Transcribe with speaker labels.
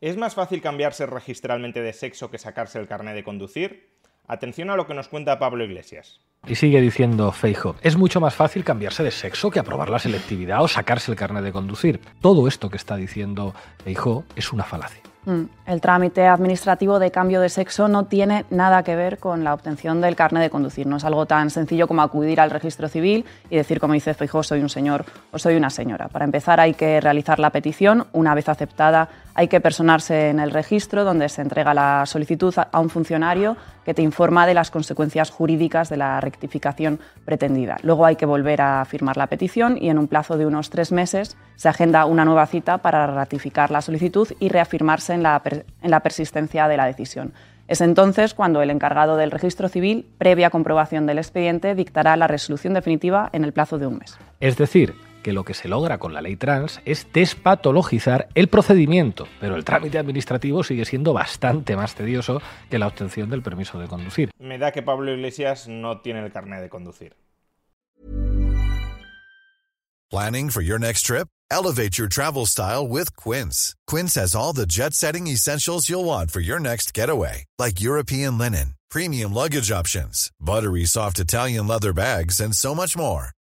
Speaker 1: ¿Es más fácil cambiarse registralmente de sexo que sacarse el carnet de conducir? Atención a lo que nos cuenta Pablo Iglesias.
Speaker 2: Y sigue diciendo Feijo, es mucho más fácil cambiarse de sexo que aprobar la selectividad o sacarse el carnet de conducir. Todo esto que está diciendo Feijo es una falacia.
Speaker 3: Mm, el trámite administrativo de cambio de sexo no tiene nada que ver con la obtención del carnet de conducir. No es algo tan sencillo como acudir al registro civil y decir, como dice Feijóo, soy un señor o soy una señora. Para empezar hay que realizar la petición. Una vez aceptada hay que personarse en el registro donde se entrega la solicitud a un funcionario que te informa de las consecuencias jurídicas de la rectificación pretendida. Luego hay que volver a firmar la petición y en un plazo de unos tres meses se agenda una nueva cita para ratificar la solicitud y reafirmarse en la, en la persistencia de la decisión. Es entonces cuando el encargado del registro civil, previa comprobación del expediente, dictará la resolución definitiva en el plazo de un mes.
Speaker 2: Es decir, que lo que se logra con la ley trans es despatologizar el procedimiento, pero el trámite administrativo sigue siendo bastante más tedioso que la obtención del permiso de conducir.
Speaker 1: Me da que Pablo Iglesias no tiene el carnet de conducir.
Speaker 4: Planning for your next trip? Elevate your travel style with Quince. Quince has all the jet-setting essentials you'll want for your next getaway, like European linen, premium luggage options, buttery soft Italian leather bags, and so much more.